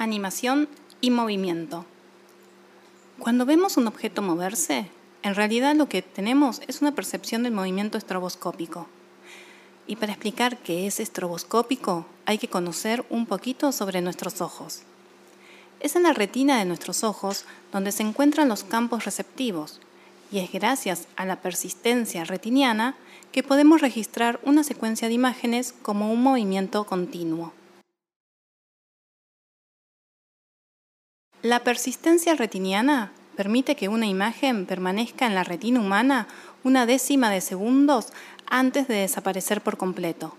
Animación y movimiento. Cuando vemos un objeto moverse, en realidad lo que tenemos es una percepción del movimiento estroboscópico. Y para explicar qué es estroboscópico, hay que conocer un poquito sobre nuestros ojos. Es en la retina de nuestros ojos donde se encuentran los campos receptivos, y es gracias a la persistencia retiniana que podemos registrar una secuencia de imágenes como un movimiento continuo. La persistencia retiniana permite que una imagen permanezca en la retina humana una décima de segundos antes de desaparecer por completo.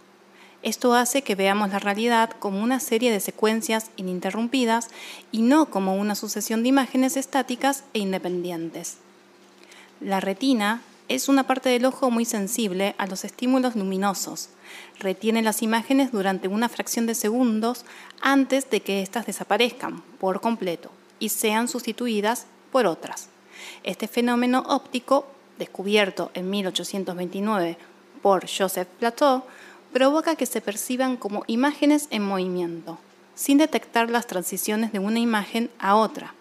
Esto hace que veamos la realidad como una serie de secuencias ininterrumpidas y no como una sucesión de imágenes estáticas e independientes. La retina es una parte del ojo muy sensible a los estímulos luminosos. Retiene las imágenes durante una fracción de segundos antes de que éstas desaparezcan por completo y sean sustituidas por otras. Este fenómeno óptico, descubierto en 1829 por Joseph Plateau, provoca que se perciban como imágenes en movimiento, sin detectar las transiciones de una imagen a otra.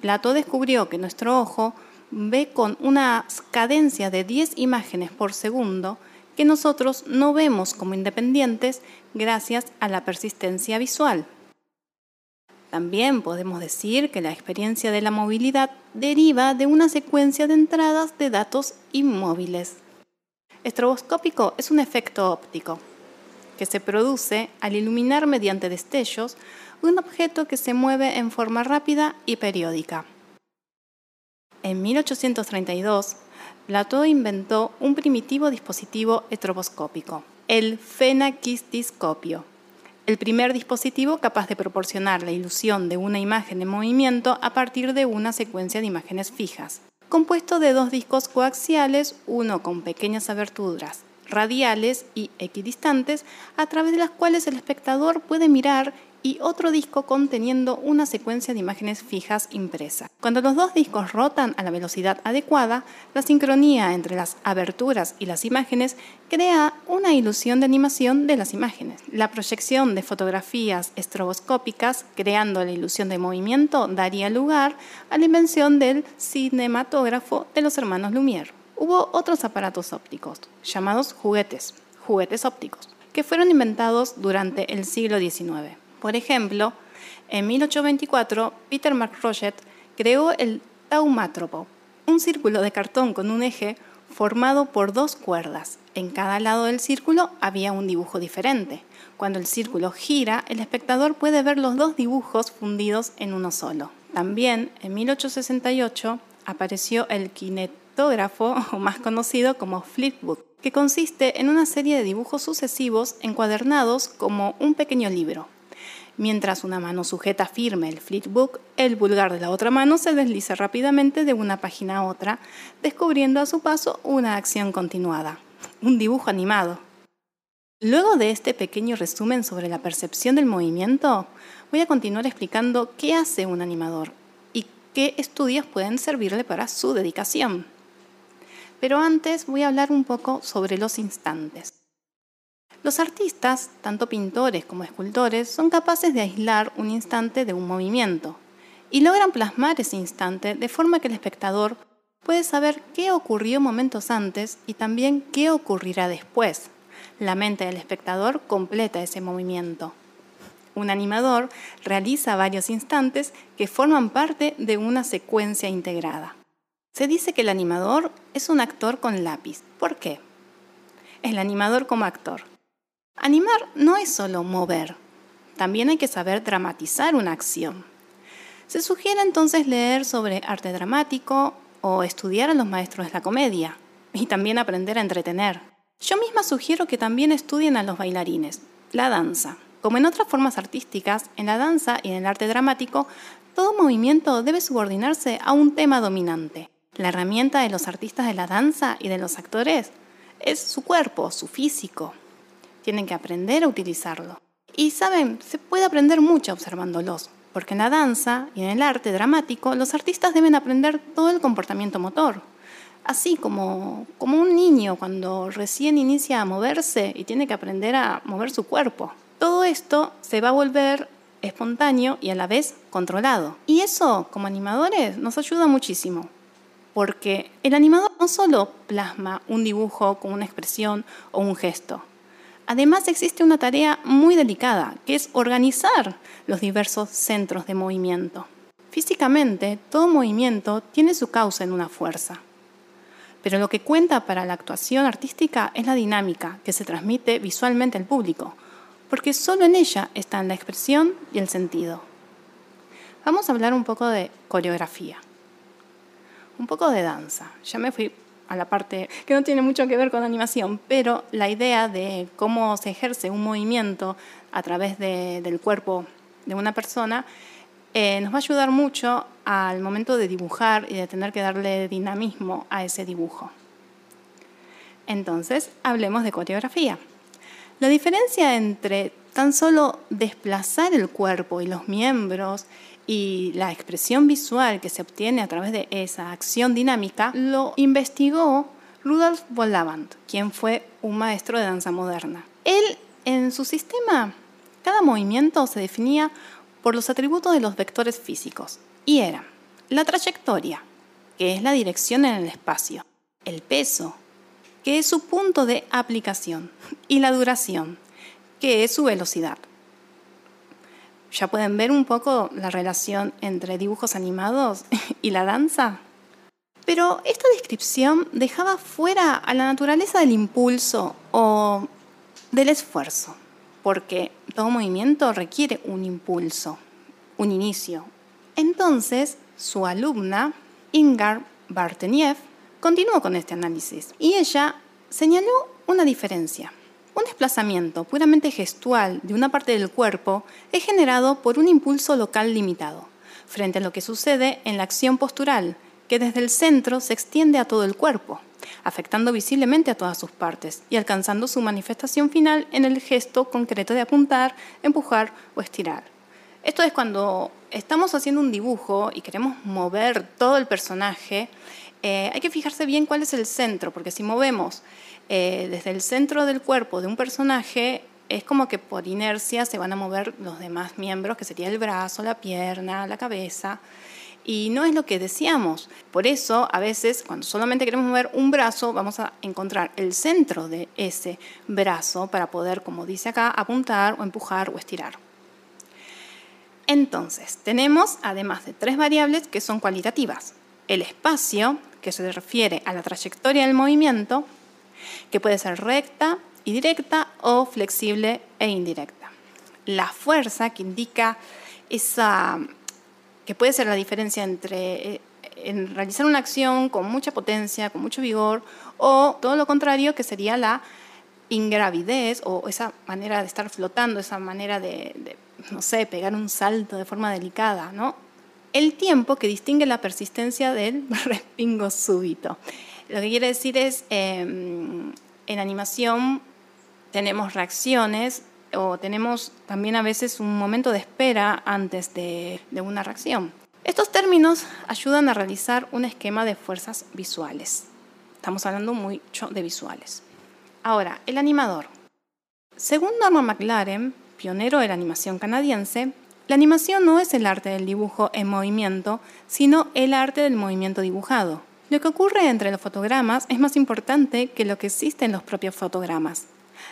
Plateau descubrió que nuestro ojo ve con una cadencia de 10 imágenes por segundo que nosotros no vemos como independientes gracias a la persistencia visual. También podemos decir que la experiencia de la movilidad deriva de una secuencia de entradas de datos inmóviles. Estroboscópico es un efecto óptico que se produce al iluminar mediante destellos un objeto que se mueve en forma rápida y periódica. En 1832, Plateau inventó un primitivo dispositivo estroboscópico, el fenaquistiscopio el primer dispositivo capaz de proporcionar la ilusión de una imagen en movimiento a partir de una secuencia de imágenes fijas, compuesto de dos discos coaxiales, uno con pequeñas aberturas radiales y equidistantes, a través de las cuales el espectador puede mirar y otro disco conteniendo una secuencia de imágenes fijas impresa. Cuando los dos discos rotan a la velocidad adecuada, la sincronía entre las aberturas y las imágenes crea una ilusión de animación de las imágenes. La proyección de fotografías estroboscópicas, creando la ilusión de movimiento, daría lugar a la invención del cinematógrafo de los hermanos Lumière. Hubo otros aparatos ópticos, llamados juguetes, juguetes ópticos, que fueron inventados durante el siglo XIX. Por ejemplo, en 1824, Peter McRoget creó el taumátropo, un círculo de cartón con un eje formado por dos cuerdas. En cada lado del círculo había un dibujo diferente. Cuando el círculo gira, el espectador puede ver los dos dibujos fundidos en uno solo. También, en 1868, apareció el kinetógrafo, más conocido como flipbook, que consiste en una serie de dibujos sucesivos encuadernados como un pequeño libro. Mientras una mano sujeta firme el flipbook, el pulgar de la otra mano se desliza rápidamente de una página a otra, descubriendo a su paso una acción continuada, un dibujo animado. Luego de este pequeño resumen sobre la percepción del movimiento, voy a continuar explicando qué hace un animador y qué estudios pueden servirle para su dedicación. Pero antes voy a hablar un poco sobre los instantes. Los artistas, tanto pintores como escultores, son capaces de aislar un instante de un movimiento y logran plasmar ese instante de forma que el espectador puede saber qué ocurrió momentos antes y también qué ocurrirá después. La mente del espectador completa ese movimiento. Un animador realiza varios instantes que forman parte de una secuencia integrada. Se dice que el animador es un actor con lápiz. ¿Por qué? El animador como actor. Animar no es solo mover, también hay que saber dramatizar una acción. Se sugiere entonces leer sobre arte dramático o estudiar a los maestros de la comedia y también aprender a entretener. Yo misma sugiero que también estudien a los bailarines, la danza. Como en otras formas artísticas, en la danza y en el arte dramático, todo movimiento debe subordinarse a un tema dominante. La herramienta de los artistas de la danza y de los actores es su cuerpo, su físico, tienen que aprender a utilizarlo. Y saben, se puede aprender mucho observándolos, porque en la danza y en el arte dramático los artistas deben aprender todo el comportamiento motor. Así como, como un niño cuando recién inicia a moverse y tiene que aprender a mover su cuerpo. Todo esto se va a volver espontáneo y a la vez controlado. Y eso, como animadores, nos ayuda muchísimo, porque el animador no solo plasma un dibujo con una expresión o un gesto, Además existe una tarea muy delicada, que es organizar los diversos centros de movimiento. Físicamente, todo movimiento tiene su causa en una fuerza. Pero lo que cuenta para la actuación artística es la dinámica que se transmite visualmente al público, porque solo en ella están la expresión y el sentido. Vamos a hablar un poco de coreografía, un poco de danza. Ya me fui a la parte que no tiene mucho que ver con animación, pero la idea de cómo se ejerce un movimiento a través del cuerpo de una persona eh, nos va a ayudar mucho al momento de dibujar y de tener que darle dinamismo a ese dibujo. Entonces, hablemos de coreografía. La diferencia entre tan solo desplazar el cuerpo y los miembros y la expresión visual que se obtiene a través de esa acción dinámica lo investigó Rudolf Lavand, quien fue un maestro de danza moderna. Él, en su sistema, cada movimiento se definía por los atributos de los vectores físicos y era la trayectoria, que es la dirección en el espacio, el peso, que es su punto de aplicación, y la duración, que es su velocidad ya pueden ver un poco la relación entre dibujos animados y la danza. Pero esta descripción dejaba fuera a la naturaleza del impulso o del esfuerzo, porque todo movimiento requiere un impulso, un inicio. Entonces, su alumna, Ingar Barteniev, continuó con este análisis y ella señaló una diferencia. Un desplazamiento puramente gestual de una parte del cuerpo es generado por un impulso local limitado, frente a lo que sucede en la acción postural, que desde el centro se extiende a todo el cuerpo, afectando visiblemente a todas sus partes y alcanzando su manifestación final en el gesto concreto de apuntar, empujar o estirar. Esto es cuando estamos haciendo un dibujo y queremos mover todo el personaje, eh, hay que fijarse bien cuál es el centro, porque si movemos eh, desde el centro del cuerpo de un personaje, es como que por inercia se van a mover los demás miembros, que sería el brazo, la pierna, la cabeza. Y no es lo que decíamos. Por eso, a veces, cuando solamente queremos mover un brazo, vamos a encontrar el centro de ese brazo para poder, como dice acá, apuntar o empujar o estirar. Entonces, tenemos además de tres variables que son cualitativas. El espacio, que se refiere a la trayectoria del movimiento, que puede ser recta y directa o flexible e indirecta. La fuerza, que indica esa, que puede ser la diferencia entre eh, realizar una acción con mucha potencia, con mucho vigor, o todo lo contrario, que sería la ingravidez o esa manera de estar flotando, esa manera de, de, no sé, pegar un salto de forma delicada, ¿no? El tiempo que distingue la persistencia del respingo súbito. Lo que quiere decir es, em, en animación tenemos reacciones o tenemos también a veces un momento de espera antes de, de una reacción. Estos términos ayudan a realizar un esquema de fuerzas visuales. Estamos hablando mucho de visuales. Ahora, el animador. Según Norman McLaren, pionero de la animación canadiense, la animación no es el arte del dibujo en movimiento, sino el arte del movimiento dibujado. Lo que ocurre entre los fotogramas es más importante que lo que existe en los propios fotogramas.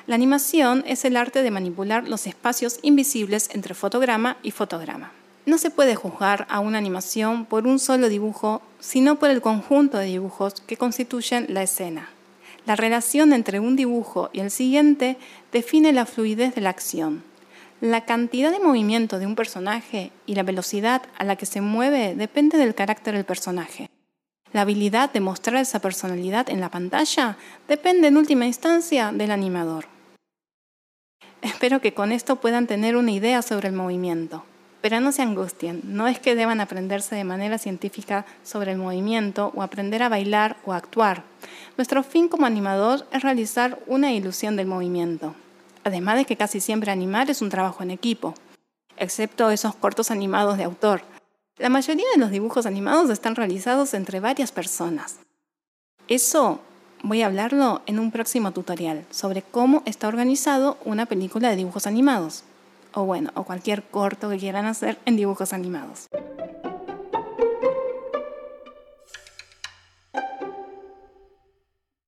La animación es el arte de manipular los espacios invisibles entre fotograma y fotograma. No se puede juzgar a una animación por un solo dibujo, sino por el conjunto de dibujos que constituyen la escena. La relación entre un dibujo y el siguiente define la fluidez de la acción. La cantidad de movimiento de un personaje y la velocidad a la que se mueve depende del carácter del personaje. La habilidad de mostrar esa personalidad en la pantalla depende en última instancia del animador. Espero que con esto puedan tener una idea sobre el movimiento. Pero no se angustien, no es que deban aprenderse de manera científica sobre el movimiento o aprender a bailar o actuar. Nuestro fin como animador es realizar una ilusión del movimiento. Además de que casi siempre animar es un trabajo en equipo, excepto esos cortos animados de autor, la mayoría de los dibujos animados están realizados entre varias personas. Eso voy a hablarlo en un próximo tutorial sobre cómo está organizado una película de dibujos animados. o bueno, o cualquier corto que quieran hacer en dibujos animados.